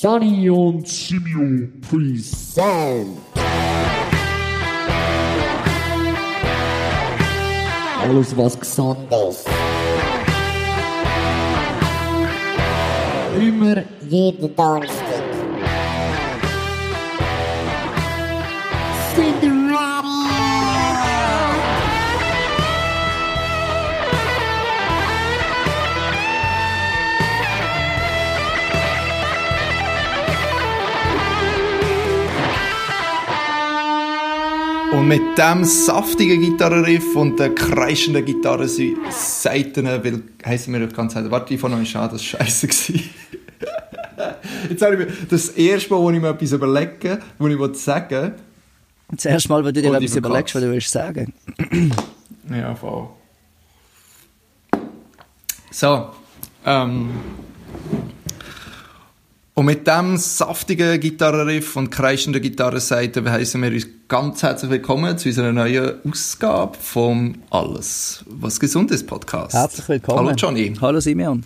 Sunny und Simio present. Alles was Gesundes. Immer jeden Donnerstag. Sind mit dem saftigen Gitarrenriff und den kreischenden Gitarrenseiten will, heissen wir ganz Zeit, warte, ich von euch an, das war scheiße. Jetzt habe ich mir, das erste Mal, wo ich mir etwas überlege, wo ich sagen will, Das erste Mal, wenn du dir etwas über überlegst, was du willst sagen. Ja, voll. So. Ähm. Und mit dem saftigen Gitarrenriff und kreischenden Gitarrenseite heißen wir uns ganz herzlich willkommen zu unserer neuen Ausgabe vom Alles, was gesund ist Podcast. Herzlich willkommen. Hallo Johnny. Hallo Simeon.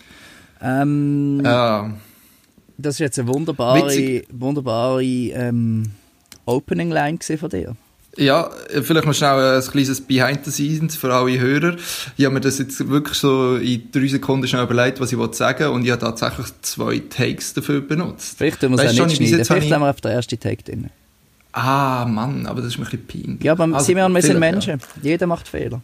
Ähm, Ja, Das ist jetzt eine wunderbare, Witzig. wunderbare ähm, Opening-Line gewesen von dir. Ja, vielleicht noch schnell ein kleines Behind the Scenes für alle Hörer. Ich habe mir das jetzt wirklich so in drei Sekunden schnell überlegt, was ich wollte sagen und ich habe tatsächlich zwei Takes dafür benutzt. Vielleicht tun wir es auch nicht schneiden. Vielleicht ich- lassen wir auf den ersten Take drin. Ah, Mann, aber das ist mir ein bisschen peinlich. Ja, aber Also, Simeon, wir sind vielleicht, Menschen. Jeder macht Fehler.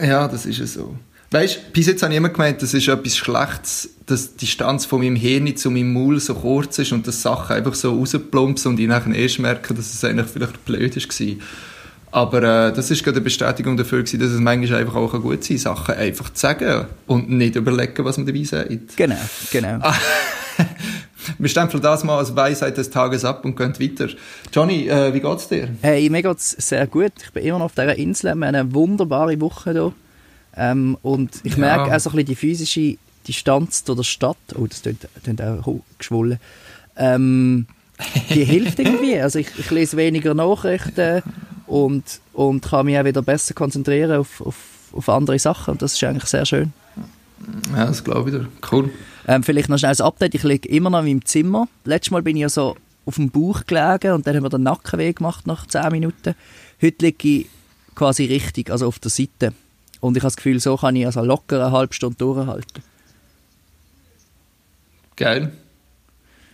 Ja. ja, das ist ja so. Weißt bis jetzt habe ich immer gemeint, das ist etwas Schlechtes, dass die Distanz von meinem Hirn zu meinem Maul so kurz ist und dass Sachen einfach so rausplumpsen und ich nachher erst merke, dass es eigentlich vielleicht blöd war. Aber äh, das ist gerade eine Bestätigung dafür, gewesen, dass es manchmal einfach auch gut sein kann, Sachen einfach zu sagen und nicht überlegen, was man dabei sagt. Genau, genau. Ah. Wir stempeln das mal als Weisheit des Tages ab und gehen weiter. Johnny, äh, wie geht's dir? Hey, mir geht's sehr gut. Ich bin immer noch auf dieser Insel. Wir haben eine wunderbare Woche hier. Ähm, und ich Ja. merke auch so ein bisschen die physische Distanz zu der Stadt. Oh, das klingt, klingt auch geschwollen. Ähm, die hilft irgendwie. Also ich, ich lese weniger Nachrichten und, und kann mich auch wieder besser konzentrieren auf, auf, auf andere Sachen. Und das ist eigentlich sehr schön. Ja, das glaube ich dir. Cool. Ähm, vielleicht noch schnell ein Update. Ich liege immer noch in meinem Zimmer. Letztes Mal bin ich ja so auf dem Bauch gelegen und dann haben wir den Nackenweh gemacht nach 10 Minuten. Heute liege ich quasi richtig, also auf der Seite. Und ich habe das Gefühl, so kann ich also locker eine halbe Stunde durchhalten. Geil.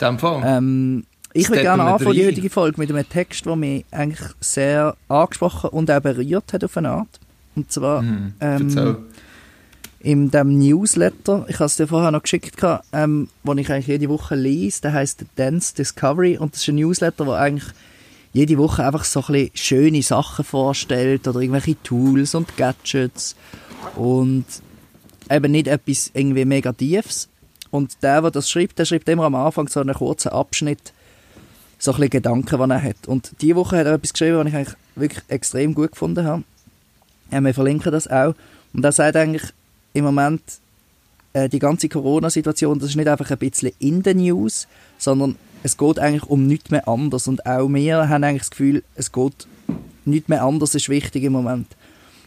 Dem Fall. Ähm, ich würde gerne anfangen, die heutige Folge, mit einem Text, der mich eigentlich sehr angesprochen und auch berührt hat auf eine Art. Und zwar Mhm. ähm, in dem Newsletter, ich habe es dir vorher noch geschickt, ähm, den ich eigentlich jede Woche lese, der heißt Dance Discovery und das ist ein Newsletter, der eigentlich jede Woche einfach so ein schöne Sachen vorstellt oder irgendwelche Tools und Gadgets und eben nicht etwas irgendwie mega tiefs. Und der, der das schreibt, der schreibt immer am Anfang so einen kurzen Abschnitt, so ein Gedanken, die er hat. Und diese Woche hat er etwas geschrieben, was ich eigentlich wirklich extrem gut gefunden habe. Wir verlinken das auch. Und er sagt eigentlich, im Moment äh, die ganze Corona-Situation, das ist nicht einfach ein bisschen in den News, sondern es geht eigentlich um nichts mehr anders. Und auch wir haben eigentlich das Gefühl, es geht nichts mehr anders ist wichtig im Moment.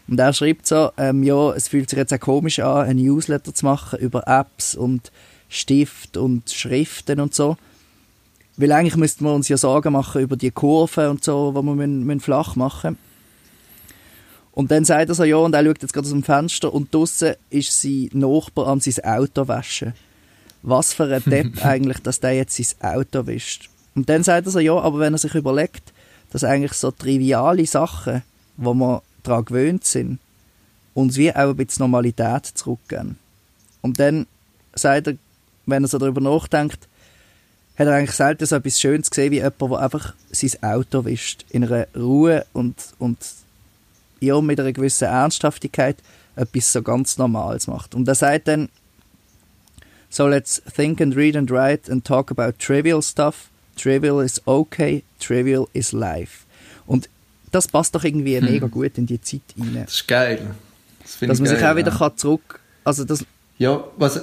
Und er schreibt so, ähm, ja, es fühlt sich jetzt auch komisch an, ein Newsletter zu machen über Apps und Stift und Schriften und so. Weil eigentlich müssten wir uns ja Sorgen machen über die Kurven und so, die wir müssen, müssen flach machen. Und dann sagt er so, ja, und er schaut jetzt gerade aus dem Fenster und draussen ist sein Nachbar an sein Auto waschen. Was für ein Depp eigentlich, dass der jetzt sein Auto wischt. Und dann sagt er so, ja, aber wenn er sich überlegt, dass eigentlich so triviale Sachen, wo wir daran gewöhnt sind, uns wie auch ein bisschen Normalität zurückgeben. Und dann sagt er, wenn er so darüber nachdenkt, hat er eigentlich selten so etwas Schönes gesehen wie jemand, der einfach sein Auto wischt. In einer Ruhe und, und ja, mit einer gewissen Ernsthaftigkeit etwas so ganz Normales macht. Und er sagt dann, so let's think and read and write and talk about trivial stuff. Trivial is okay, trivial is life. Und das passt doch irgendwie mega gut in die Zeit rein. Das ist geil. Das Dass man sich geil, auch wieder ja. kann zurück, also das, Ja, was...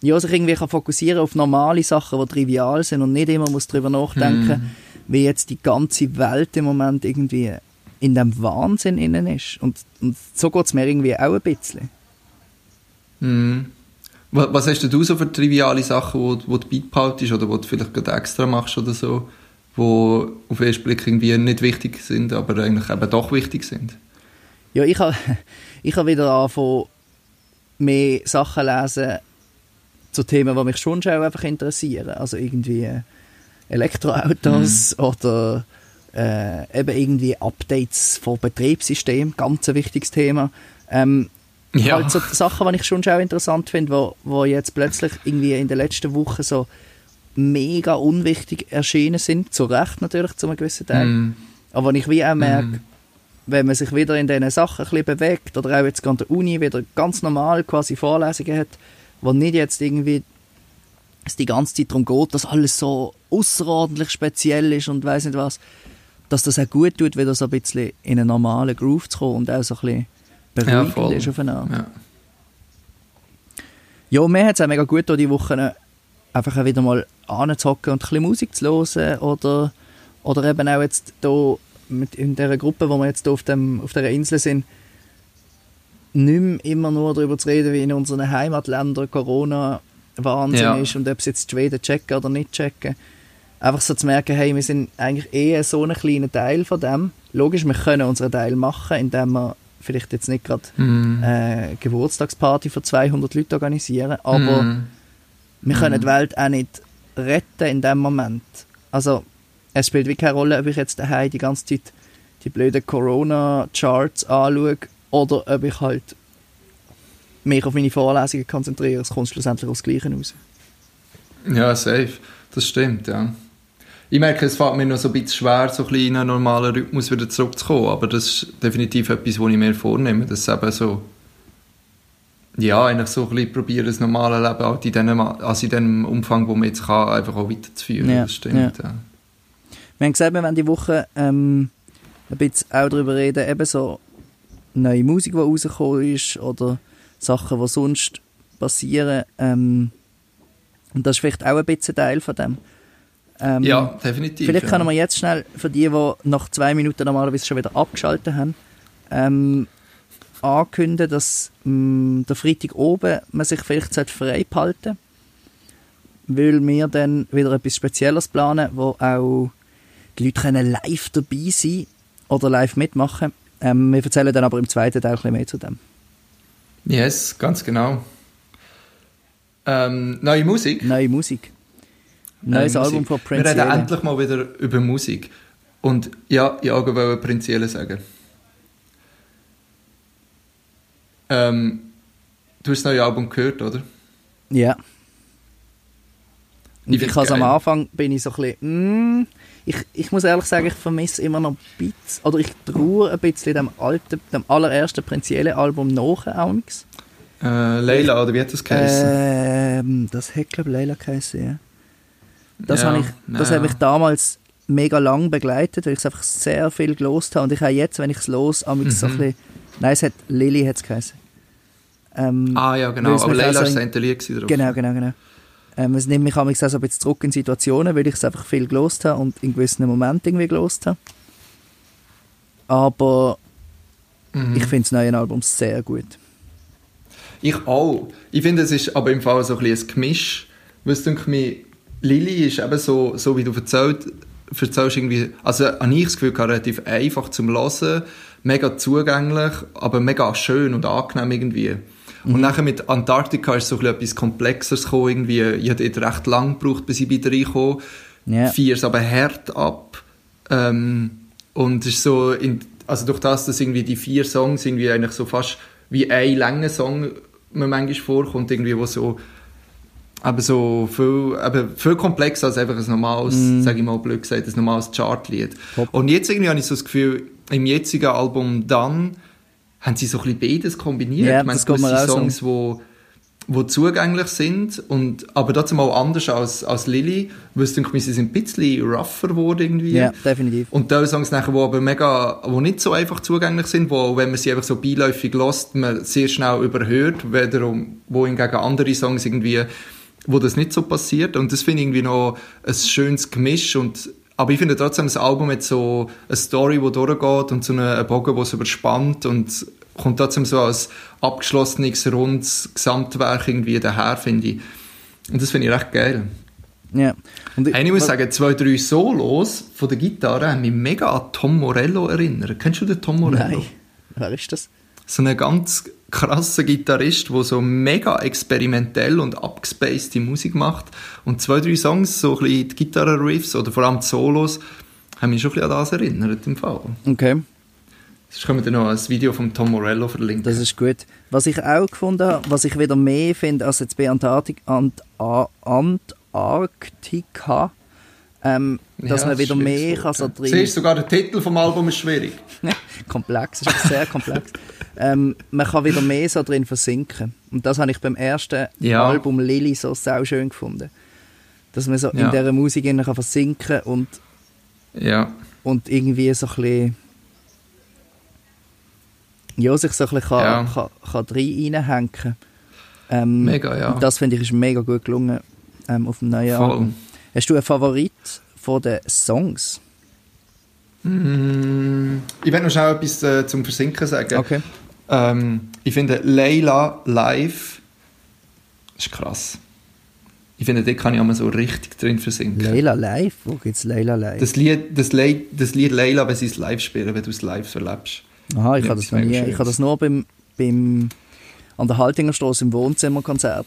ja, sich irgendwie kann fokussieren auf normale Sachen, die trivial sind und nicht immer muss darüber nachdenken, wie jetzt die ganze Welt im Moment irgendwie in dem Wahnsinn innen ist. Und, und so geht es mir irgendwie auch ein bisschen. Mhm. Was, hast du so für triviale Sachen, wo, wo du beipaltest oder wo du vielleicht gerade extra machst oder so, wo auf den ersten Blick irgendwie nicht wichtig sind, aber eigentlich eben doch wichtig sind? Ja, ich habe ich hab wieder angefangen, mehr Sachen lesen zu Themen, die mich schon auch einfach interessieren. Also irgendwie Elektroautos mhm. oder äh, eben irgendwie Updates von Betriebssystemen, ganz ein wichtiges Thema. Ähm, ja. Halt so Sachen, die ich schon auch interessant finde, wo, wo jetzt plötzlich irgendwie in den letzten Wochen so mega unwichtig erschienen sind, zu Recht natürlich zu einem gewissen Teil. Mm. Aber ich wie auch merke, mm. wenn man sich wieder in diesen Sachen ein bisschen bewegt oder auch jetzt an der Uni wieder ganz normal quasi Vorlesungen hat, wo nicht jetzt irgendwie es die ganze Zeit darum geht, dass alles so außerordentlich speziell ist und weiß nicht was, dass das auch gut tut, wieder so ein bisschen in einen normalen Groove zu kommen und auch so ein bisschen beruhigend ja, ist auf eine Art. Ja. ja, mir hat es auch mega gut die Woche einfach wieder mal anzuhocken und ein bisschen Musik zu hören oder, oder eben auch jetzt hier mit in dieser Gruppe, wo wir jetzt hier auf, dem, auf dieser Insel sind, nicht mehr immer nur darüber zu reden, wie in unseren Heimatländern Corona Wahnsinn ja. ist und ob sie jetzt die Schweden checken oder nicht checken. Einfach so zu merken, hey, wir sind eigentlich eher so ein kleiner Teil von dem. Logisch, wir können unseren Teil machen, indem wir vielleicht jetzt nicht gerade mm. äh, Geburtstagsparty für 200 Leute organisieren, aber mm. wir können mm. die Welt auch nicht retten in dem Moment. Also es spielt wie keine Rolle, ob ich jetzt daheim die ganze Zeit die blöden Corona-Charts anschaue oder ob ich halt mich auf meine Vorlesungen konzentriere. Es kommt schlussendlich aufs Gleiche raus. Ja, safe. Das stimmt, ja. Ich merke, es fällt mir noch so ein bisschen schwer, so ein in einen normalen Rhythmus wieder zurückzukommen, aber das ist definitiv etwas, was ich mir vornehme, dass eben so ja, eigentlich so ein bisschen probieren, das normale Leben halt in dem, also in dem Umfang, wo man jetzt kann, einfach auch weiterzuführen. Ja, das stimmt, ja. ja. Wir haben gesagt, wir werden die Woche ähm, ein bisschen auch darüber reden, eben so neue Musik, die rausgekommen ist oder Sachen, die sonst passieren. Ähm, und das ist vielleicht auch ein bisschen Teil von dem. Ähm, ja, definitiv. Vielleicht können wir jetzt schnell, für die, die nach zwei Minuten normalerweise schon wieder abgeschaltet haben, ähm, ankündigen, dass mh, mm, der Freitag oben man sich vielleicht frei behalten weil wir dann wieder etwas Spezielles planen, wo auch die Leute können live dabei sein oder live mitmachen. Ähm, wir erzählen dann aber im zweiten Teil ein bisschen mehr zu dem. Yes, ganz genau. Ähm, neue Musik? Neue Musik. Neues Musik. Album von Prince Wir reden endlich mal wieder über Musik. Und ja, ich wollte Prince sagen. Ähm, du hast das neue Album gehört, oder? Ja. Und ich, ich also am Anfang bin ich so ein bisschen, mm, ich, ich muss ehrlich sagen, ich vermisse immer noch ein bisschen, oder ich traue ein bisschen dem alten, dem allerersten prinzipiellen Album nach auch nichts. Äh, Leila, oder wie hat das geheißen? Ähm, das hat, glaube ich, Leila geheißen, ja. Das ja, habe ich, das ja. habe ich damals mega lang begleitet, weil ich es einfach sehr viel gelost habe. Und ich habe jetzt, wenn ich es los, mhm. so ein bisschen, nein, es hat Lily hat es geheißen. Ähm, ah ja, genau, aber Leila das Lied drauf. Genau, genau, genau. Ähm, es nimmt mich auch so ein bisschen zurück in Situationen, weil ich es einfach viel gelost habe und in gewissen Momenten irgendwie gelost habe. Aber mhm. ich finde das neue Album sehr gut. Ich auch. Ich finde, es ist aber im Fall so ein, bisschen ein Gemisch. Du, mir, Lilly ist eben so, so wie du erzählt, erzählst, irgendwie, also habe ich das Gefühl, relativ einfach zum Hören, mega zugänglich, aber mega schön und angenehm irgendwie. Mhm. Und nachher mit Antarktika ist so ein etwas Komplexeres gekommen, irgendwie. Ich habe recht lang gebraucht, bis ich bei reinkomme. Yeah. Vier ist aber hart ab. Ähm, und es ist so, in, also durch das, dass irgendwie die vier Songs irgendwie eigentlich so fast wie ein langer Song mir manchmal vorkommt, irgendwie, wo so aber so viel, aber viel komplexer als einfach ein normales, mm. sage ich mal blöd gesagt, ein normales Chartlied. Und jetzt irgendwie habe ich so das Gefühl, im jetzigen Album dann haben sie so ein bisschen beides kombiniert. Ja, ich meine, gewisse Songs, wo, wo zugänglich sind, und, aber trotzdem auch anders als, als Lily, weil ich denke, sie sind ein bisschen rougher geworden irgendwie. Ja, definitiv. Und da Songs nachher, wo aber mega, wo nicht so einfach zugänglich sind, wo, wenn man sie einfach so beiläufig lässt, man sehr schnell überhört, wiederum, wo hingegen andere Songs irgendwie, wo das nicht so passiert. Und das finde ich irgendwie noch ein schönes Gemisch und aber ich finde trotzdem, das Album hat so eine Story, die durchgeht und so einen Bogen, der es überspannt und kommt trotzdem so als abgeschlossenes, rundes Gesamtwerk irgendwie daher, finde ich. Und das finde ich recht geil. Ja. Und Hey, ich muss sagen, zwei, drei Solos von der Gitarre haben mich mega an Tom Morello erinnert. Kennst du den Tom Morello? Nein. Wer ist das? So ein ganz krasser Gitarrist, der so mega experimentell und abgespacede Musik macht. Und zwei, drei Songs, so ein bisschen die Gitarre-Riffs oder vor allem die Solos, haben mich schon ein bisschen an das erinnert im Fall. Okay, Sonst können wir dann noch ein Video von Tom Morello verlinken. das ist gut. Was ich auch gefunden habe, was ich wieder mehr finde als jetzt bei Antarktik, Ant Antarktika, ähm, dass Ja, man wieder mehr kann so drin... Siehst du, sogar der Titel vom Album ist schwierig. komplex, ist sehr komplex. ähm, man kann wieder mehr so drin versinken. Und das habe ich beim ersten Ja. Album Lily so sau schön gefunden. Dass man so in Ja. dieser Musik kann versinken und, Ja. und irgendwie so ein bisschen ja, sich so ein bisschen kann, kann, kann rein reinhängen. Ähm, Mega, ja. und Das finde ich ist mega gut gelungen ähm, auf dem neuen Voll. Album. Hast du einen Favorit von den Songs? Mm, Ich werde noch schnell etwas äh, zum Versinken sagen. Okay. Ähm, ich finde Leila live ist krass. Ich finde, da kann ich einmal so richtig drin versinken. Leila Live? Wo gibt's Leila Live? Das Lied, das, Lied, das Lied Leila, wenn sie es live spielen, wenn du es live so lebst. Aha, ich habe das das nie. Ich habe das nur beim, beim an der Haltingerstraße im Wohnzimmerkonzert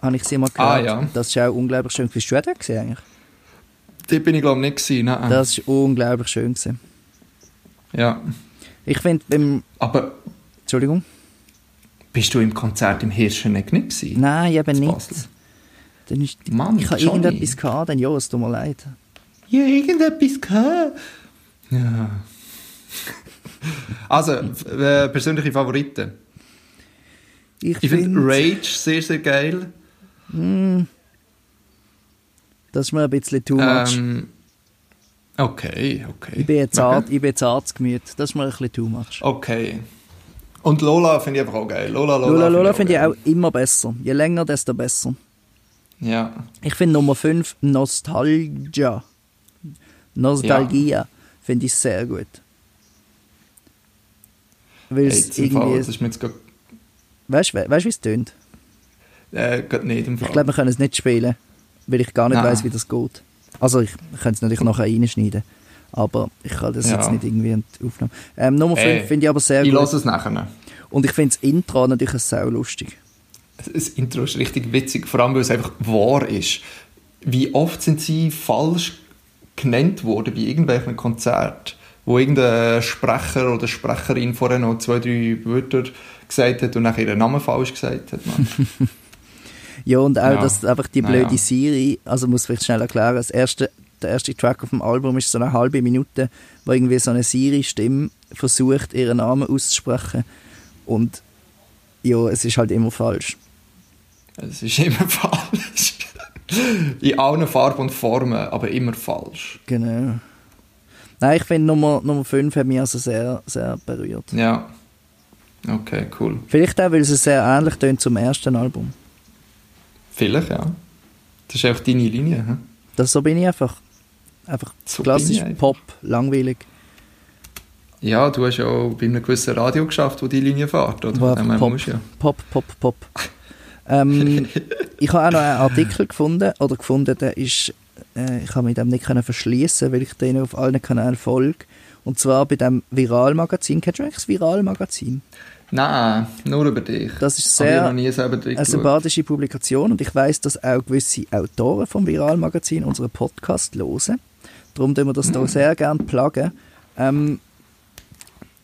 habe ich sie mal gehört. Ah, ja. Das ist auch unglaublich schön. Bist du auch da gewesen, eigentlich? Dort bin ich glaube ich nicht gewesen. Nein. Das ist unglaublich schön gewesen. Ja. Ich finde beim Aber Entschuldigung. bist du im Konzert im Hirscheneck nicht gewesen? Nein, eben nicht. Dann ist, Mann, ich habe irgendetwas gehabt, dann ja, es tut mir leid. Ja, irgendetwas gehabt. Ja. Also, äh, persönliche Favoriten. Ich, Ich finde finde, Rage sehr, sehr geil. Das ist mir ein bisschen too much. Ähm, okay, okay. ich bin jetzt zart, Okay. ich bin zartes Gemüt. Das ist mir ein bisschen too much. Okay. Und Lola finde ich einfach auch geil. Lola, Lola, Lola Lola finde ich geil. auch immer besser. Je länger, desto besser. Ja. Ich finde Nummer 5 Nostalgia. Nostalgia finde ich sehr gut. Weil Hey, es jetzt im Fall, irgendwie. das ist mir jetzt Weißt du, wie es tönt? Äh, grad nicht im Fall. Ich glaube, wir können es nicht spielen, weil ich gar nicht weiß, wie das geht. Also, ich könnte es natürlich nachher reinschneiden. Aber ich kann das Ja. jetzt nicht irgendwie aufnehmen. Ähm, Nummer 5 Ey, finde ich aber sehr ich gut. lasse es nachher. Und ich finde das Intro natürlich sau lustig. Das Intro ist richtig witzig, vor allem weil es einfach wahr ist. Wie oft sind sie falsch genannt worden bei irgendwelchen Konzerten, wo irgendein Sprecher oder Sprecherin vorher noch zwei, drei Wörter gesagt hat und nachher ihren Namen falsch gesagt hat. Ja, und auch, Ja. dass einfach die blöde Siri, also muss ich vielleicht schnell erklären, das erste, der erste Track auf dem Album ist so eine halbe Minute, wo irgendwie so eine Siri-Stimme versucht, ihren Namen auszusprechen. Und ja, es ist halt immer falsch. Es ist immer falsch. In allen Farben und Formen, aber immer falsch. Genau. Nein, ich finde Nummer, Nummer 5 hat mich also sehr, sehr berührt. Ja. Okay, cool. Vielleicht auch, weil es sehr ähnlich tönt zum ersten Album. Vielleicht, ja. Das ist auch deine Linie. Hm? Das, so bin ich einfach. Einfach So klassisch einfach. Pop, langweilig. Ja, du hast ja auch bei einem gewissen Radio geschafft, wo die Linie fährt. Oder? Wo einfach Pop, musst ja. Pop, Pop, Pop. ähm, ich habe auch noch einen Artikel gefunden, oder gefunden, der ist, äh, ich habe mich dem nicht können verschließen, weil ich den auf allen Kanälen folge. Und zwar bei dem Viralmagazin. Kennst du eigentlich das Viralmagazin? Nein, nur über dich. Das ist Aber ich sehr- habe noch nie Eine sympathische Publikation und ich weiß, dass auch gewisse Autoren vom Viralmagazin unseren Podcast hören. Darum tun wir das hier sehr gerne pluggen. Ähm,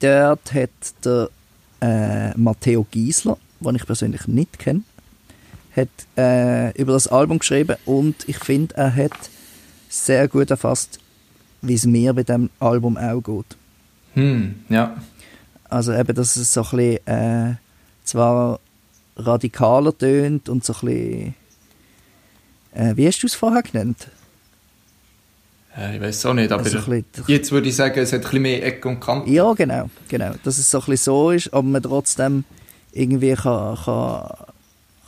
dort hat der äh, Matteo Giesler, den ich persönlich nicht kenne, hat äh, über das Album geschrieben und ich finde, er hat sehr gut erfasst, wie es mir bei dem Album auch geht. Hm, ja. Also eben, dass es so ein bisschen, äh, zwar radikaler tönt und so ein bisschen, äh, wie hast du es vorher genannt? Äh, Ich weiß auch nicht, aber Also bisschen- jetzt würde ich sagen, es hat ein bisschen mehr Ecken und Kanten. Ja, genau, genau. Dass es so ein bisschen so ist, aber man trotzdem irgendwie kann, kann,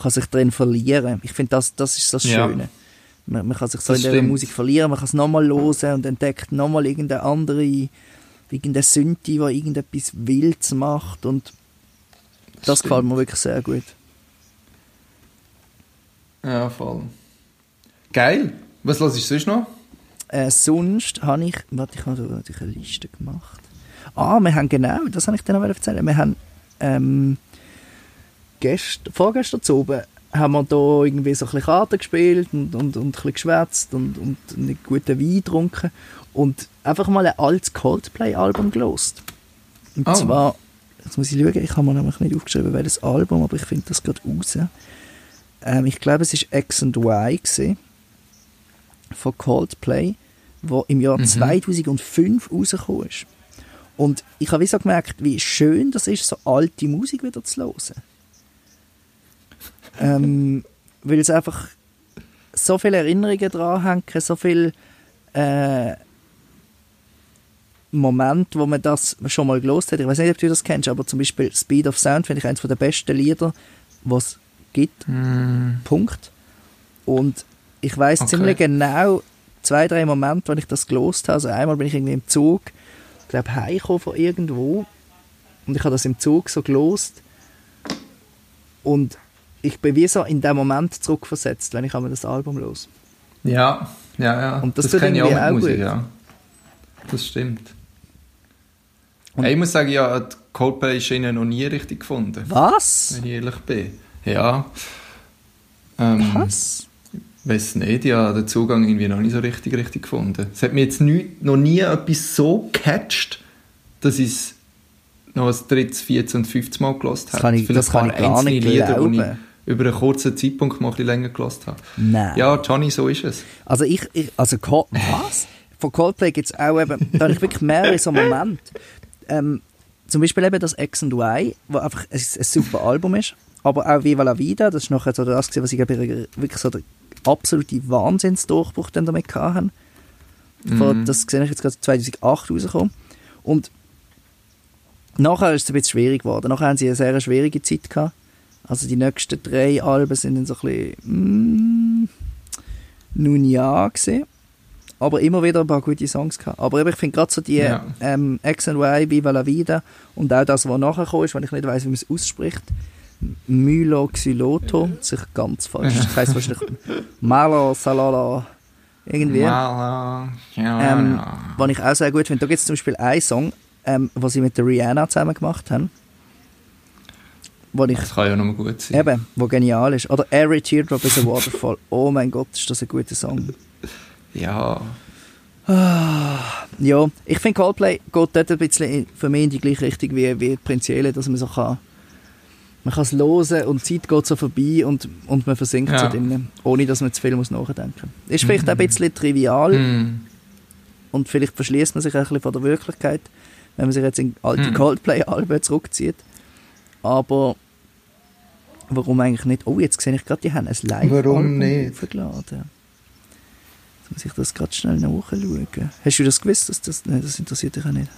kann sich drin verlieren. Ich finde, das, das ist das Ja. Schöne. Man, man kann sich so Das in der. Musik verlieren, man kann es nochmal hören und entdeckt nochmal irgendeine andere, irgendeine Synthi, die irgendetwas Wildes macht und Das Stimmt. gefällt mir wirklich sehr gut. Ja, voll. Geil. Was los ist sonst noch? Äh, sonst habe ich, warte, ich habe natürlich eine Liste gemacht. Ah, wir haben genau, das habe ich dir noch erzählen. Wir haben ähm, gest, vorgestern zu oben haben wir da irgendwie so ein bisschen Karten gespielt und, und, und ein bisschen geschwätzt und, und einen guten Wein getrunken und einfach mal ein altes Coldplay-Album gelost. Und Oh. zwar, jetzt muss ich schauen, ich habe mir nämlich nicht aufgeschrieben, welches Album, aber ich finde das gerade raus. Ähm, ich glaube, es ist X and Y gewesen, von Coldplay, wo im Jahr 2005 rausgekommen ist. Und ich habe wie so gemerkt, wie schön das ist, so alte Musik wieder zu hören. Ähm, weil es einfach so viele Erinnerungen dran hängen, so viele äh, Momente, wo man das schon mal gelost hat. Ich weiß nicht, ob du das kennst, aber zum Beispiel Speed of Sound finde ich eines der besten Lieder, was es gibt. Punkt. Und ich weiß Okay. ziemlich genau zwei, drei Momente, wenn ich das gelost habe. Also einmal bin ich irgendwie im Zug, ich glaube heimgekommen von irgendwo und ich habe das im Zug so gelost und ich bin wie so in dem Moment zurückversetzt, wenn ich einmal das Album los. Ja, ja, ja. Und das tut kenne ich auch mit auch Musik, gut. ja. Das stimmt. Hey, ich muss sagen, ja, die Coldplay-Schiene noch nie richtig gefunden. Was? Wenn ich ehrlich bin. Ja. Ähm, Was? Weiß nicht, ja, den Zugang irgendwie noch nicht so richtig, richtig gefunden. Es hat mir jetzt nie, noch nie etwas so gecatcht, dass ich es noch ein drittes, viertes und fünftes Mal gelost habe. kann ich- das kann ich gar nicht Lieder, ich glauben. Über einen kurzen Zeitpunkt mal ein bisschen länger gelost habe. Nein. Ja, Johnny, so ist es. Also ich, ich also Col was? Von Coldplay gibt es auch eben, da habe ich wirklich mehrere so Momente. Ähm, zum Beispiel eben das X and Y, wo einfach ein, ein super Album ist, aber auch Viva la Vida, das ist nachher so das, was ich glaube, wirklich so der absolute Wahnsinnsdurchbruch dann damit hatten. Von, Das sehe ich jetzt gerade 2008 rausgekommen. Und nachher ist es ein bisschen schwierig geworden. Nachher haben sie eine sehr schwierige Zeit gehabt. Also die nächsten drei Alben sind dann so ein bisschen, mm, nun ja gesehen. Aber immer wieder ein paar gute Songs gehabt. Aber eben, ich finde gerade so die Ja. ähm, X and Y, Viva la Vida und auch das, was nachher ist, wenn ich nicht weiss, wie man es ausspricht. Myloxyloto, sich ganz falsch. Das heisst wahrscheinlich Malo Salala. Irgendwie. Mala, Ähm. Was ich auch sehr gut finde. Da gibt es zum Beispiel einen Song, ähm, den sie mit der Rihanna zusammen gemacht haben. Wo ich Das kann ja mal gut sein. Eben, wo genial ist. Oder Every Teardrop is a Waterfall. Oh mein Gott, ist das ein guter Song. Ja, Ja, ich finde Coldplay geht dort ein bisschen für mich in die gleiche Richtung wie, wie Prinzielle, dass man so kann, man kann es hören und die Zeit geht so vorbei und, und man versinkt Ja. so drin, ohne dass man zu viel muss nachdenken muss. Ist vielleicht auch ein bisschen trivial hm. und vielleicht verschließt man sich ein bisschen von der Wirklichkeit, wenn man sich jetzt in alte Hm. Coldplay-Alben zurückzieht. Aber warum eigentlich nicht? Oh, jetzt sehe ich gerade, die haben ein Live-Album Warum nicht? aufgeladen. Jetzt muss ich das gerade schnell nachschauen. Hast du das gewusst? Dass das, nein, das interessiert dich auch nicht.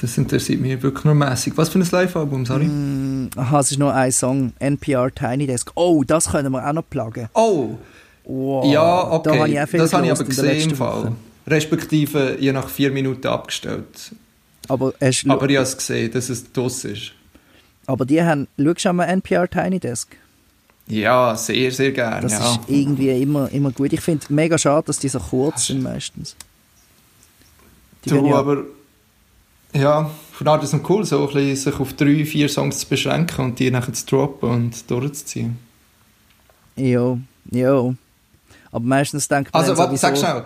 das interessiert mich wirklich nur mäßig. Was für ein Live-Album, sorry? Mm, aha, es ist nur ein Song. NPR Tiny Desk. Oh, das können wir auch noch pluggen. Oh, Wow, ja, Da okay. auch viel Das habe ich aber gesehen im Fall. Woche. Respektive, je nach vier Minuten abgestellt. Aber, Aber ich habe es gesehen, dass es draus ist. Aber die haben, schaust du mal NPR Tiny Desk? Ja, sehr, sehr gerne. Das ja. ist irgendwie immer, immer gut. Ich finde mega schade, dass die so kurz sind meistens. Die Du, ja, aber ja, von daher ist es cool, so ein bisschen sich auf drei, vier Songs zu beschränken und die nachher zu droppen und durchzuziehen. ja, ja. Aber meistens denkt man Also, warte, sag schnell.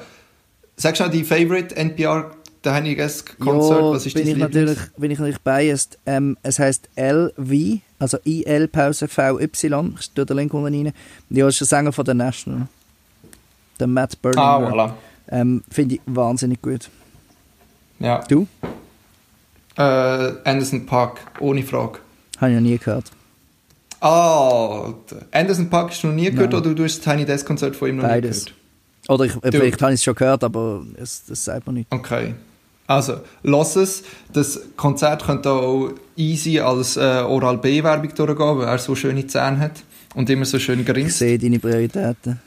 Sag schnell die Favorite NPR Tiny Desk Concert. Ja, Was ist bin ich, Lieblings? natürlich, bin ich natürlich biased. Ähm, es heisst LV, also IL Pause VY, ich tue den Link unten rein. Ja, ist der Sänger von The National. Der Matt Berninger. Ah, voilà. ähm, Finde ich wahnsinnig gut. Ja. Du? Äh, Anderson Park, ohne Frage. Habe ich noch nie gehört. Ah, Anderson Park hast du noch nie gehört Nein. oder du hast das Tiny Desk Konzert von ihm noch Beides. nie gehört? Oder ich, vielleicht habe ich es schon gehört, aber es, das sagt man nicht. Okay. Also, lass es. Das Konzert könnte auch easy als äh, Oral-B-Werbung durchgehen, weil er so schöne Zähne hat und immer so schön Ich gerinst. sehe deine Prioritäten.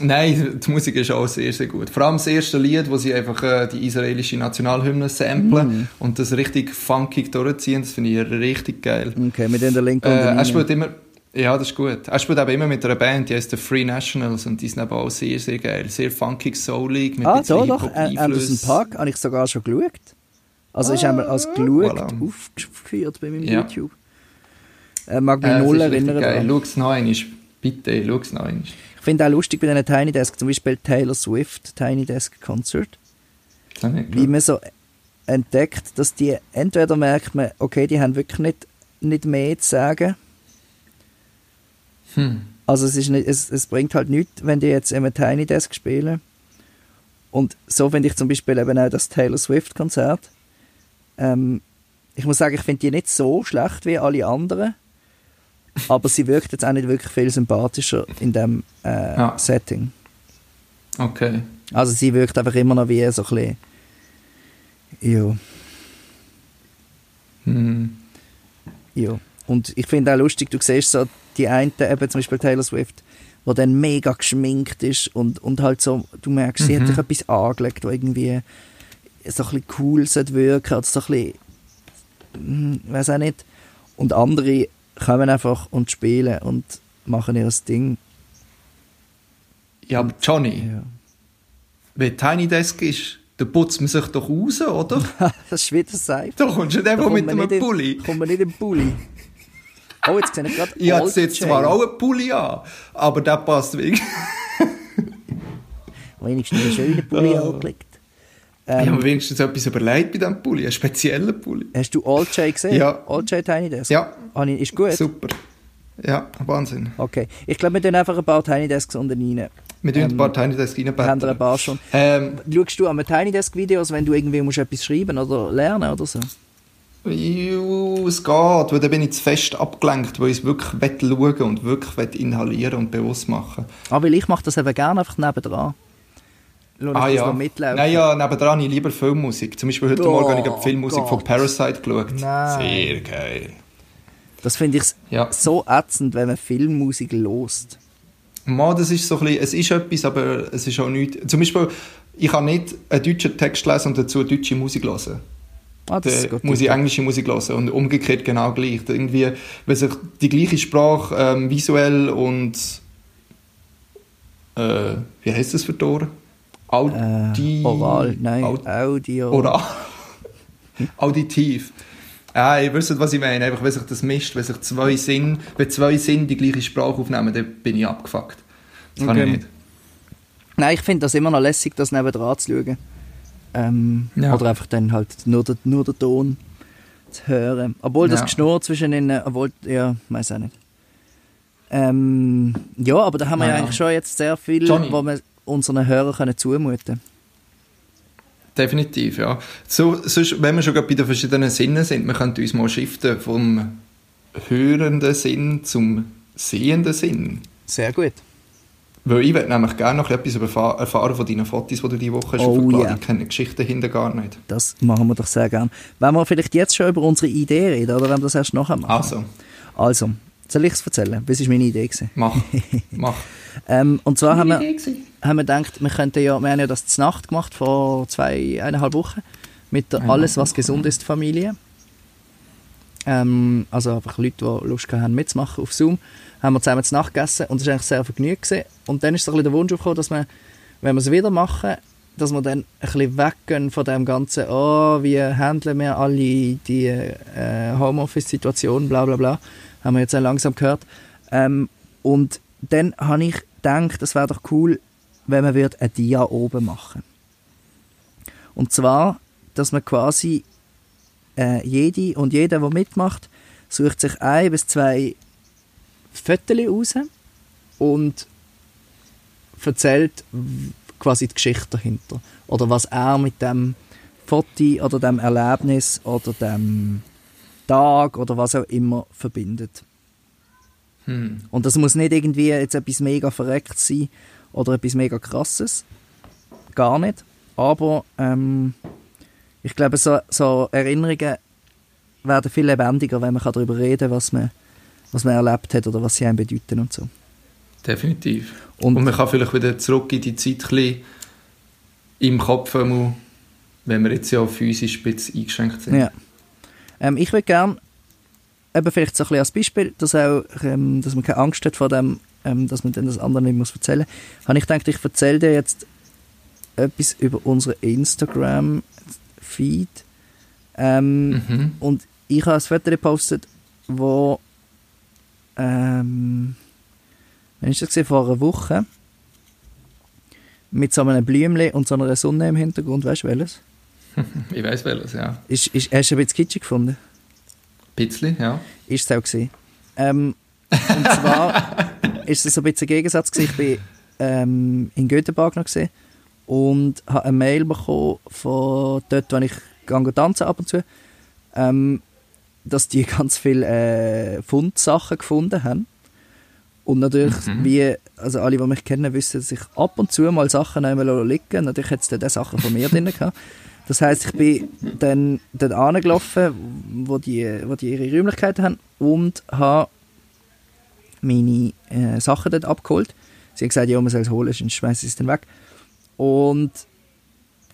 Nein, die Musik ist auch sehr, sehr gut. Vor allem das erste Lied, wo sie einfach äh, die israelische Nationalhymne samplen Mhm. und das richtig funkig durchziehen, das finde ich richtig geil. Okay, mit den Link Äh, er spielt immer, ja, das ist gut. Er spielt aber immer mit einer Band, die heißt The Free Nationals und die sind aber auch sehr, sehr geil. Sehr funkig, soulig, mit Ah, da doch, Anderson. Park habe ich sogar schon geschaut. Also ist einmal als geschaut Voilà. aufgeführt bei meinem Ja. YouTube. Äh, mag mich Äh, null erinnern. geil. Schau es noch einmal. Bitte, schau es noch einmal. Ich finde auch lustig bei diesen Tiny Desk, zum Beispiel Taylor Swift Tiny Desk Concert, wie man so entdeckt, dass die entweder merkt man, okay, die haben wirklich nicht, nicht mehr zu sagen. Hm. Also es, ist nicht, es, es bringt halt nichts, wenn die jetzt eben Tiny Desk spielen. Und so finde ich zum Beispiel eben auch das Taylor Swift Konzert. Ähm, ich muss sagen, ich finde die nicht so schlecht wie alle anderen. Aber sie wirkt jetzt auch nicht wirklich viel sympathischer in dem äh, Ja. Setting. Okay. Also sie wirkt einfach immer noch wie so ein bisschen... Ja, Hm. ja. Und ich finde auch lustig, du siehst so die einen, eben zum Beispiel Taylor Swift, wo dann mega geschminkt ist und, und halt so, du merkst, sie hat sich etwas angelegt, wo irgendwie so ein bisschen cool wirken oder so ein bisschen, hm, weiß auch nicht. Und andere kommen einfach und spielen und machen ihr Ding. Ja, aber Johnny, Ja. wenn Tiny Desk ist, dann putzt man sich doch raus, oder? das ist wieder safe. Da kommst du nicht Da mit einem Pulli. Kommt man nicht den Pulli. Oh, jetzt sehe ich gerade Ich habe jetzt Jay. zwar auch einen Pulli an, aber der passt wirklich. Wenigstens einen schönen Pulli Oh. angelegt. ich habe mir wenigstens etwas überlegt bei diesem Pulli, einen speziellen Pulli. Hast du Old J gesehen? Ja. Old J Tiny Desk? Ja. Ich- Ist gut? Super. Ja, Wahnsinn. Okay. Ich glaube, wir tun einfach ein paar Tiny Desks unten rein. Wir tun Ähm, ein paar Tiny Desk Wir haben ein paar schon. Ähm, Schaust du an Tiny Desk Videos, wenn du irgendwie musst etwas schreiben oder lernen oder so? Es geht, weil dann bin ich zu fest abgelenkt, weil ich es wirklich schauen und wirklich inhalieren und bewusst machen Ah, weil ich mache das eben gerne einfach nebendran. Lass Ah ja. mitlaufen. Nein, ja, nebendran ich lieber Filmmusik. Zum Beispiel heute Oh, Morgen habe ich die Filmmusik von Gott. Parasite geschaut. Nein. Sehr geil. Das finde ich Ja. so ätzend, wenn man Filmmusik lost. Ma, das ist so ein bisschen, es ist etwas, aber es ist auch nichts. Zum Beispiel, ich kann nicht einen deutschen Text lesen und dazu deutsche Musik hören. Ah, Dann muss ich englische Musik hören und umgekehrt genau gleich. Irgendwie, wenn sich die gleiche Sprache ähm, visuell und äh, wie heißt das für Tore? Audi äh, oral, nein, Aud Audio. Oral. Auditiv. Ah, ihr wisst, was ich meine. Einfach, wenn sich das mischt, wenn sich zwei Sinn, wenn zwei Sinn die gleiche Sprache aufnehmen, dann bin ich abgefuckt. Das kann Okay. ich nicht. Nein, ich finde das immer noch lässig, das nebendran zu schauen. Ähm, Ja. Oder einfach dann halt nur, der, nur den Ton zu hören. Obwohl das Ja. Geschnurr zwischen ihnen, obwohl, ja, weiß auch nicht. Ähm, ja, aber da haben wir ja eigentlich schon jetzt sehr viel, Johnny. wo wir unseren Hörern können zumuten Definitiv, ja. So, sonst, wenn wir schon bei den verschiedenen Sinnen sind, wir könnten uns mal shiften vom hörenden Sinn zum sehenden Sinn. Sehr gut. Weil ich würde nämlich gerne noch etwas erfa- erfahren von deinen Fotos, die du diese Woche hast Oh, hochgeladen. ja. Ich kenne die Geschichte hinter gar nicht. Das machen wir doch sehr gern. Wenn wir vielleicht jetzt schon über unsere Idee reden, oder wenn wir das erst nachher machen? Also, Also, soll ich es erzählen? Das war meine Idee. Gewesen. mach. mach. Ähm, und zwar haben wir, haben wir gedacht, wir könnten ja, wir haben ja das zur Nacht gemacht vor zwei, eineinhalb Wochen mit der Alles, was gesund ist Familie. Ähm, also einfach Leute, die Lust haben mitzumachen auf Zoom, haben wir zusammen zu Nacht gegessen und es war eigentlich sehr vergnügend. Gewesen. Und dann ist so ein der Wunsch aufgekommen, dass wir, wenn wir es wieder machen, dass wir dann ein bisschen weggehen von dem ganzen, oh, wie handeln wir alle die äh, Homeoffice-Situation, bla bla bla, haben wir jetzt ja langsam gehört. Ähm, und dann habe ich gedacht, es wäre doch cool, wenn man würde ein Dia oben machen Und zwar, dass man quasi äh, jede und jeder, der mitmacht, sucht sich ein bis zwei Fotos raus und erzählt quasi die Geschichte dahinter. Oder was er mit dem Foto oder dem Erlebnis oder dem Tag oder was auch immer verbindet. Hm. Und das muss nicht irgendwie jetzt etwas mega verreckt sein oder etwas mega krasses. Gar nicht. Aber ähm, ich glaube, so, so Erinnerungen werden viel lebendiger, wenn man darüber reden kann, was man, was man erlebt hat oder was sie einem bedeuten und so. Definitiv. Und- Und, man kann vielleicht wieder zurück in die Zeit ein im Kopf, einmal, wenn wir jetzt ja physisch ein bisschen eingeschränkt sind. Ja. Ähm, ich würde gerne, eben vielleicht so ein bisschen als Beispiel, dass, auch, ähm, dass man keine Angst hat vor dem, ähm, dass man dann das anderen nicht muss erzählen muss, habe ich gedacht, ich erzähle dir jetzt etwas über unseren Instagram-Feed. Ähm, Mhm. Und ich habe ein Foto gepostet, wo ähm, wann ist das gewesen? vor einer Woche mit so einem Blümchen und so einer Sonne im Hintergrund, weißt du welches? Ich weiß welches, ja. Ist, ist, hast du ein bisschen kitschig gefunden? Ein bisschen, ja. Ist es auch gewesen. Ähm, und zwar ist es so ein bisschen ein Gegensatz gewesen. Ich bin ähm, in Göteborg noch gesehen und habe eine Mail bekommen von dort, wo ich gehe tanzen ab und zu, ähm, dass die ganz viele äh, Fundsachen gefunden haben. Und natürlich, wie also alle, die mich kennen, wissen, dass ich ab und zu mal Sachen einmal liegen Natürlich hat es dann Sachen von mir drin gehabt. Das heisst, ich bin dann dort angelaufen, wo die, wo die ihre Räumlichkeiten haben und habe meine äh, Sachen dort abgeholt. Sie haben gesagt, ja, man soll es holen, sonst schmeißen sie es dann weg. Und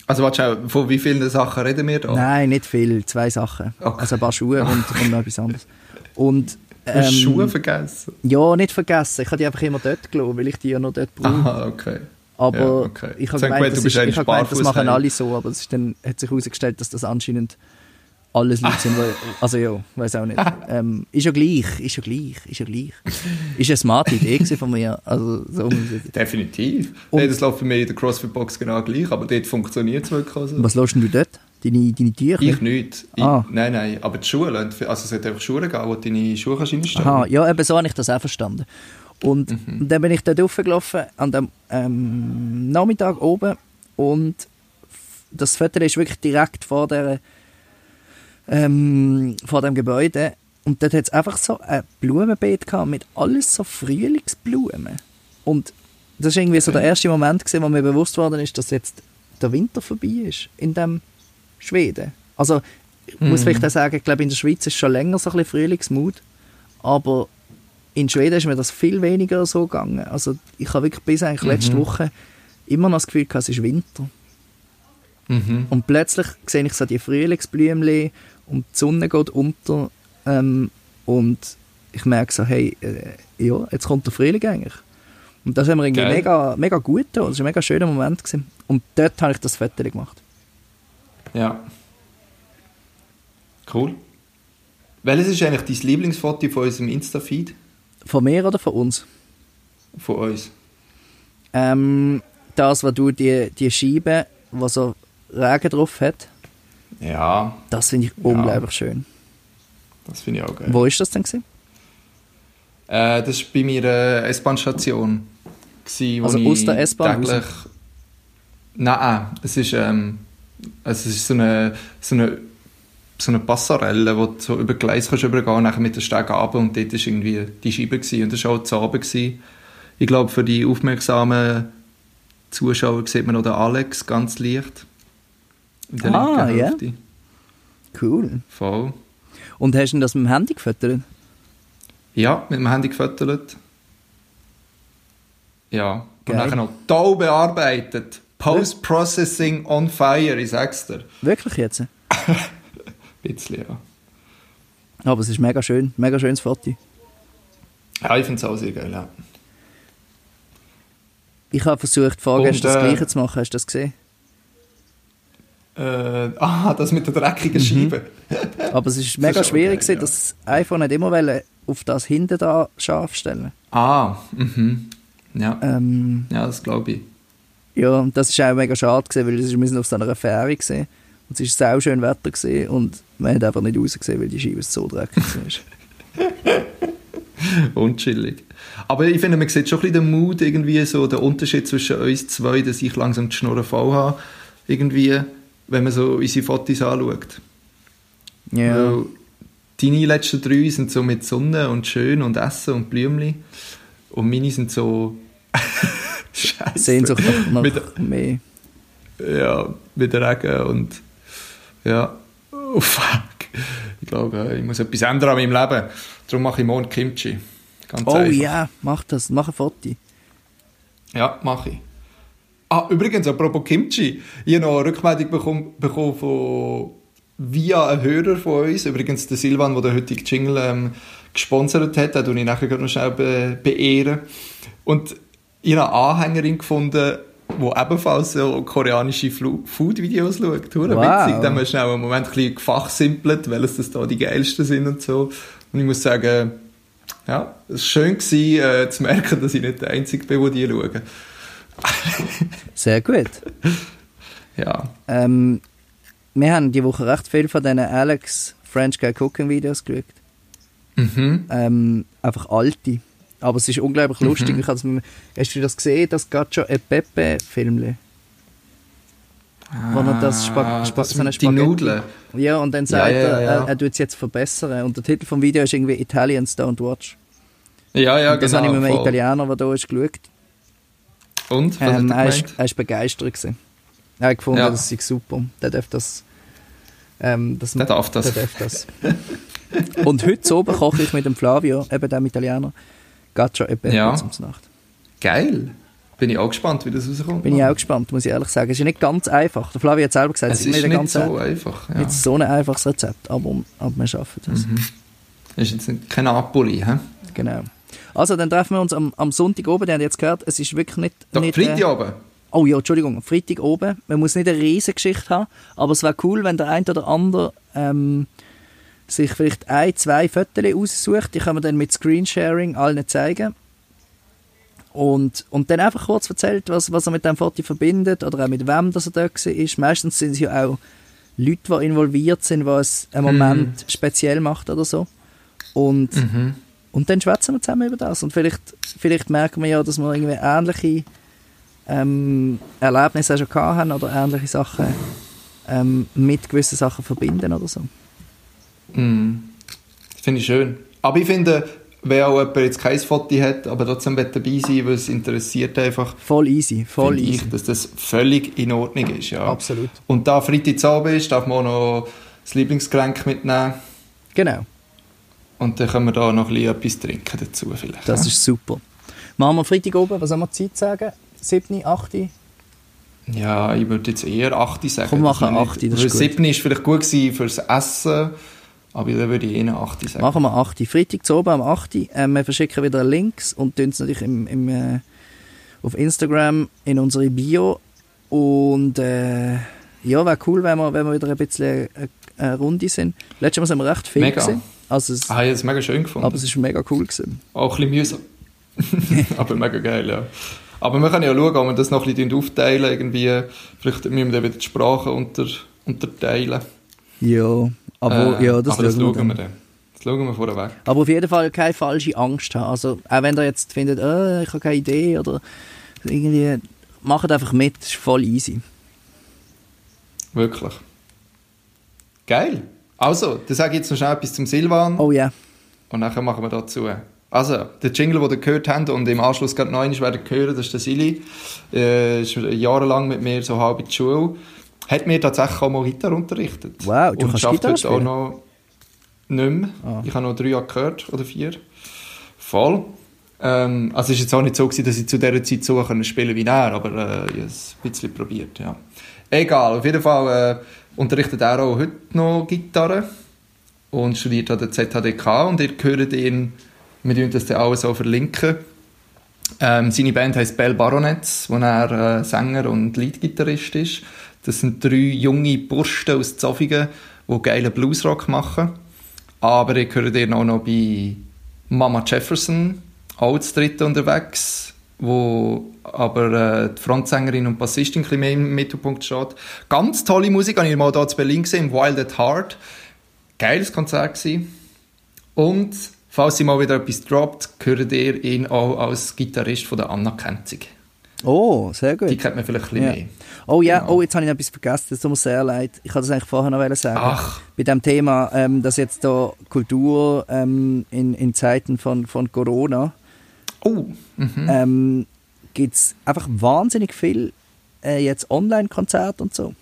Also warte schon, von wie vielen Sachen reden wir da? nein, nicht viel, zwei Sachen. Okay. Also ein paar Schuhe und, und noch etwas anderes. Und hast ähm, Schuhe vergessen. Ja, nicht vergessen. Ich habe die einfach immer dort gelassen, weil ich die ja noch dort brauche. Aha, okay. Aber Ja, okay. ich habe gemeint, das, ist, ich habe gemeint, das machen alle so, aber es ist dann, hat sich herausgestellt, dass das anscheinend alles Leute sind, also ja, weiß auch nicht. Ähm, ist ja gleich, ist ja gleich, ist ja gleich. Ist eine smarte Idee von mir. Also, so Definitiv. Und- nee, das läuft für mich in der CrossFit-Box genau gleich, aber dort funktioniert es wirklich. Also. Was lässt du dort? Deine, deine Tücher? Ich nicht. Ich, Ah. Nein, nein, aber die Schuhe, also es hat einfach Schuhe geben, wo deine Schuhe kannst reinstellen Aha, ja, eben so habe ich das auch verstanden. Und Mhm. dann bin ich dort raufgelaufen, an dem ähm, Nachmittag oben und das Foto ist wirklich direkt vor, der, ähm, vor dem Gebäude und dort hat es einfach so ein Blumenbeet gehabt mit alles so Frühlingsblumen. Und das war irgendwie so der erste Moment, gewesen, wo mir bewusst worden ist, dass jetzt der Winter vorbei ist in dem Schweden. Also ich muss Mhm. vielleicht auch sagen, ich glaube in der Schweiz ist schon länger so ein bisschen Frühlingsmut, aber in Schweden ist mir das viel weniger so gegangen. Also ich habe wirklich bis eigentlich letzte Woche immer noch das Gefühl gehabt, es ist Winter. Mhm. Und plötzlich sehe ich so die Frühlingsblümchen und die Sonne geht unter ähm, und ich merke so, hey, äh, ja, jetzt kommt der Frühling eigentlich. Und das haben wir irgendwie Geil. mega, mega gut getan. Das war ein mega schöner Moment. Gewesen. Und dort habe ich das Foto gemacht. Ja. Cool. Welches ist eigentlich dein Lieblingsfoto von unserem Insta-Feed? Von mir oder von uns? Von uns? Ähm, das, was du die, die Scheibe, die so Regen drauf hat, Ja, das finde ich Ja. unglaublich schön. das finde ich auch geil. Wo ist das denn? Gewesen? Äh, das war bei mir äh, S-Bahn-Station. Also aus der S-Bahn täglich... Nein, es ist, ähm, es ist so eine, so eine, so eine Passarelle, wo du so über Gleis kannst übergehen nachher mit den Stegen runter und dort war irgendwie die Scheibe gewesen. und das war auch zu Abend. Gewesen. Ich glaube, für die aufmerksamen Zuschauer sieht man noch den Alex ganz leicht. In der Ah, linken ja. Hälfte. Cool. Voll. Und hast du das mit dem Handy gefüttert? Ja, mit dem Handy gefüttert. Ja. Geil. Und nachher noch toll bearbeitet. Post-Processing on fire, ich sag's dir. Wirklich jetzt? Ein bisschen, ja. Aber es ist mega schön. Mega schönes Foto. Ja, ich find's auch sehr geil, ja. Ich habe versucht, vorgestern Und, das äh, Gleiche zu machen. Hast du das gesehen? Äh, ah, das mit der dreckigen Mhm. Scheibe. Aber es ist ist mega auch schwierig, gewesen, ja. das iPhone nicht immer auf das hinten da scharf stellen. Ah, mhm. Ja, Ähm, ja das glaube ich. ja, und das ist auch mega schade gewesen, weil wir sind auf so einer Fähre gesehen und es war sau schön Wetter gewesen, und man hat einfach nicht rausgesehen, weil die Scheibe so dreckig war. Unchillig. Aber ich finde, man sieht schon ein bisschen den Mut, irgendwie so, den Unterschied zwischen uns zwei, dass ich langsam die Schnurren voll habe, irgendwie, wenn man so unsere Fotos anschaut. ja. Weil deine letzten drei sind so mit Sonne und schön und Essen und Blümchen. Und meine sind so... Scheiße. Sehnsucht nach, nach Mit, mehr. ja, mit Regen und... Ja. Oh fuck. Ich glaube, ich muss etwas ändern an meinem Leben. Darum mache ich morgen Kimchi. Ganz Oh ja, mach das, mach ein Foto. Ja, mache ich. Ah, übrigens, apropos Kimchi. Ich habe noch eine Rückmeldung bekommen, bekommen von, via einen Hörer von uns. Übrigens, der Silvan, der den heutigen Jingle ähm, gesponsert hat. Den ich nachher noch schnell be beehren. Und ich habe eine Anhängerin gefunden, die ebenfalls so koreanische Food-Videos schaut. Hure Wow. witzig. Da haben wir schnell einen Moment ein bisschen gefachsimpelt, welches das da die geilsten sind und so. Und ich muss sagen, ja, es war schön gewesen, äh, zu merken, dass ich nicht der Einzige bin, der die schauen. Sehr gut. Ja. Ähm, wir haben die Woche recht viel von diesen Alex French Guy Cooking Videos geschaut. Mhm. Ähm, einfach alte. Aber es ist unglaublich lustig. Ich hab's, hast du das gesehen, das Gacho e Pepe Filmle? Wo er das Spag Ah, Spag das so mit die Spaghetti- Nudeln. Ja, und dann sagt Ja, ja, er, ja. er, er tut es jetzt verbessern. Und der Titel vom Video ist irgendwie Italians Don't Watch. Ja, ja, und das genau. habe ich mit einem voll. Italiener, der da ist, geschaut. Und? Was Ähm, er, ist, er ist begeistert gewesen. Er hat gefunden, Ja. das sei super. Der darf das. Ähm, das Der darf das. Der darf das. Und heute oben koche ich mit dem Flavio, eben dem Italiener, Gaccio e Pepe Ja. zum Nacht. Geil. Bin ich auch gespannt, wie das rauskommt. Bin ich auch gespannt, muss ich ehrlich sagen. Es ist nicht ganz einfach. Der Flavio hat selber gesagt, Es es ist nicht ganz so ein- einfach. Ja. nicht so ein einfaches Rezept, aber, aber wir schaffen das. Mhm. Ist jetzt nicht- kein Napoli, hä? Genau. Also, dann treffen wir uns am, am Sonntag oben. Die haben jetzt gehört, es ist wirklich nicht... Doch, nicht Freitag äh, oben. Oh ja, Entschuldigung, Freitag oben. Man muss nicht eine riesige Geschichte haben, aber es wäre cool, wenn der ein oder andere ähm, sich vielleicht ein, zwei Fotos aussucht. Die können wir dann mit Screensharing allen zeigen. Und, und dann einfach kurz erzählt, was, was er mit dem Foto verbindet oder auch mit wem das er da ist. Meistens sind es ja auch Leute, die involviert sind, was einen Moment speziell macht oder so. Und, Mhm. Und dann schwätzen wir zusammen über das. Und vielleicht, vielleicht merken wir ja, dass wir irgendwie ähnliche ähm, Erlebnisse auch schon gehabt haben oder ähnliche Sachen ähm, mit gewissen Sachen verbinden oder so. Mhm. Finde ich schön. Aber ich finde, wenn auch jemand jetzt kein Foto hat, aber trotzdem dabei sein, weil es interessiert einfach, Voll easy, voll easy. ich, dass das völlig in Ordnung ist. Ja. Absolut. Und da Freitagabend ist, darf man auch noch das Lieblingsgetränk mitnehmen. Genau, Und dann können wir da noch ein bisschen etwas trinken dazu vielleicht. das ja? ist super. Machen wir Freitag oben, was man die Zeit sagen? 7, 8? Ja, ich würde jetzt eher 8 sagen. Komm, wir machen wir 8, das ist gut. 7 ist vielleicht gut gewesen fürs Essen, aber dann würde ich eher 8 sagen. Machen wir 8. Freitag zu oben am 8. Ähm, wir verschicken wieder Links und tun es natürlich im, im, äh, auf Instagram in unsere Bio. Und äh, ja, wäre cool, wenn wir, wenn wir wieder ein bisschen eine, eine Runde sind. Letztes Mal sind wir recht viel Mega. gewesen. Also es, Ah, ich habe es mega schön gefunden. aber es ist mega cool gewesen. Auch ein bisschen mühsam. aber mega geil, ja. Aber wir können ja schauen, ob wir das noch ein bisschen aufteilen irgendwie. Vielleicht müssen wir dann wieder die Sprache unter, unterteilen. Ja, aber Äh, ja, das, aber das schauen wir schauen wir dann. dann. Das schauen wir vorher weg. Aber auf jeden Fall keine falsche Angst haben. Also, auch wenn ihr jetzt findet, äh, ich habe keine Idee oder irgendwie, macht einfach mit, das ist voll easy. Wirklich. Geil. Also, dann sage ich jetzt noch schnell etwas zum Silvan. Oh ja. Und nachher machen wir dazu. Also, der Jingle, den ihr gehört habt und im Anschluss gerade noch einmal werden hören, das ist der Silly. Äh, ist jahrelang mit mir so halb in der Schule. Hat mir tatsächlich auch mal Gitarre unterrichtet. Wow, du und kannst schafft Gitarre heute auch spielen? noch nicht mehr. Ah. Ich habe noch drei Jahre gehört, oder vier. Voll. Ähm, also es war jetzt auch nicht so, gewesen, dass ich zu dieser Zeit so spielen wie er, aber äh, ich habe es ein bisschen probiert, ja. Egal, auf jeden Fall äh, unterrichtet er auch heute noch Gitarre und studiert an der ZHDK und ihr hört ihn, wir tun das dann alles auch verlinken. Ähm, seine Band heißt Bell Baronets, wo er äh, Sänger und Leadgitarrist ist. Das sind drei junge Burschen aus Zofingen, die geilen Bluesrock machen. Aber ihr hört ihn auch noch bei Mama Jefferson, auch zu dritten unterwegs, wo aber äh, die Frontsängerin und Bassistin ein bisschen mehr im Mittelpunkt steht. Ganz tolle Musik, habe ich mal hier zu Berlin gesehen, im Wild at Heart. Geiles Konzert gewesen. Und falls sie mal wieder etwas droppt, hört ihr ihn auch als Gitarrist von der Anna Kenzig. Oh, sehr gut. Die kennt man vielleicht ein bisschen Ja. mehr. Oh ja, Genau. oh, jetzt habe ich noch etwas vergessen, das tut mir sehr leid. Ich wollte das eigentlich vorher noch sagen. Ach. Bei dem Thema, ähm, dass jetzt da Kultur ähm, in, in Zeiten von, von Corona Oh, mhm. ähm, gibt es einfach wahnsinnig viel äh, jetzt Online-Konzerte und so.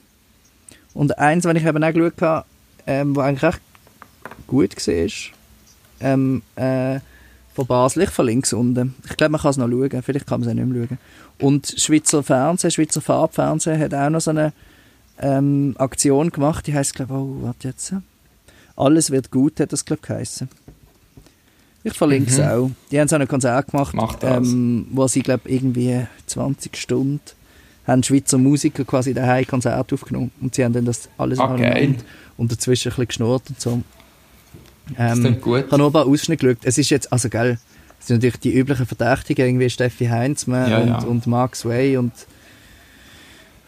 Und eins, wenn ich eben auch geschaut habe, ähm, wo eigentlich recht gut war, ähm, äh, von Basel. Ich verlinke es unten. Ich glaube, man kann es noch schauen. Vielleicht kann man es auch nicht mehr schauen. Und Schweizer Fernsehen, Schweizer Farbfernsehen hat auch noch so eine ähm, Aktion gemacht. Die heisst, glaube ich, oh, warte jetzt. Alles wird gut, hat das, glaube ich, geheissen. Ich verlinke es auch. Die haben so ein Konzert gemacht, Mach das. ähm, wo sie, glaube ich, irgendwie 20 Stunden haben Schweizer Musiker quasi daheim Konzert aufgenommen. Und sie haben dann das alles Ah, geil. aneinander und dazwischen ein bisschen geschnurrt und so. Das Ähm, klingt gut. ich habe nur ein paar Ausschnitte geschaut. Es ist jetzt, also gell, es sind natürlich die üblichen Verdächtigen, irgendwie Steffi Heinzmann Ja, und, ja. und Mark Sway und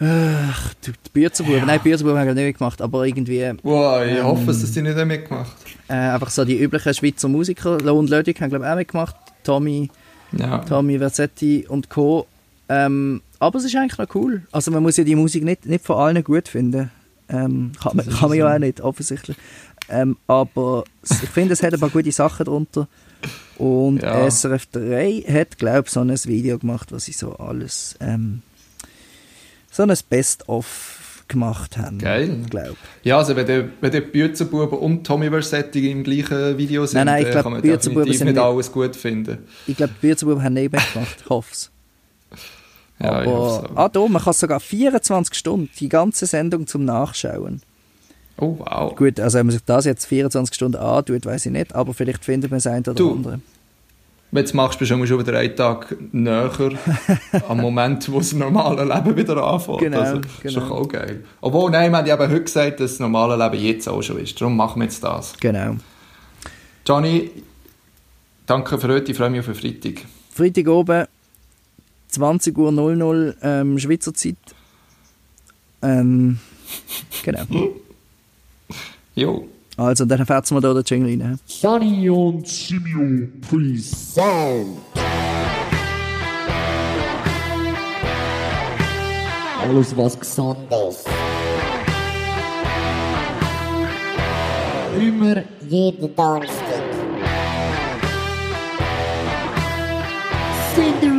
Ach, die die Bürzerbuben. Nein, Bürzerbuben haben wir nicht gemacht, aber irgendwie Wow, ich Ähm, hoffe, dass die nicht mitgemacht äh, einfach so die üblichen Schweizer Musiker. Lohn Lödig haben, glaube ich, auch mitgemacht. Tommy, Ja. Tommy Versetti und Co. Ähm, aber es ist eigentlich noch cool. Also man muss ja die Musik nicht, nicht von allen gut finden. Ähm, kann, man, kann man ja auch nicht, offensichtlich. Ähm, aber ich finde, es hat ein paar gute Sachen drunter. Und Ja. SRF 3 hat, glaube ich, so ein Video gemacht, was sie so alles, ähm, so ein Best-of gemacht haben. Geil. Glaube Ja, also wenn der, wenn der Bürzerbuben und Tommy Versetti im gleichen Video sind, Nein, nein, ich dann glaub, kann man definitiv sind nicht alles gut finden. Ich glaube, die Bürzerbuben haben nicht mitgemacht. Ich hoffe es. Ja, Aber, ah, da, man kann sogar 24 Stunden die ganze Sendung zum Nachschauen. Oh, wow. Gut, also wenn man sich das jetzt 24 Stunden antut, weiß ich nicht, aber vielleicht findet man es ein oder Du, andere. Jetzt machst du schon, schon wieder einen Tag näher am Moment, wo das normale Leben wieder anfängt. Genau, also, Ist genau. doch auch geil. Obwohl, nein, wir haben ja eben heute gesagt, dass das normale Leben jetzt auch schon ist. Darum machen wir jetzt das. Genau. Johnny, danke für heute. Ich freue mich auf den Freitag. Freitag oben, 20.00 Uhr ähm, Schweizer Zeit. Ähm, genau. Jo. Also, dann fährt mal da den Jingle rein. Johnny und Simio present. Alles was gesund ist. Immer jeden Donnerstag. Cinderella.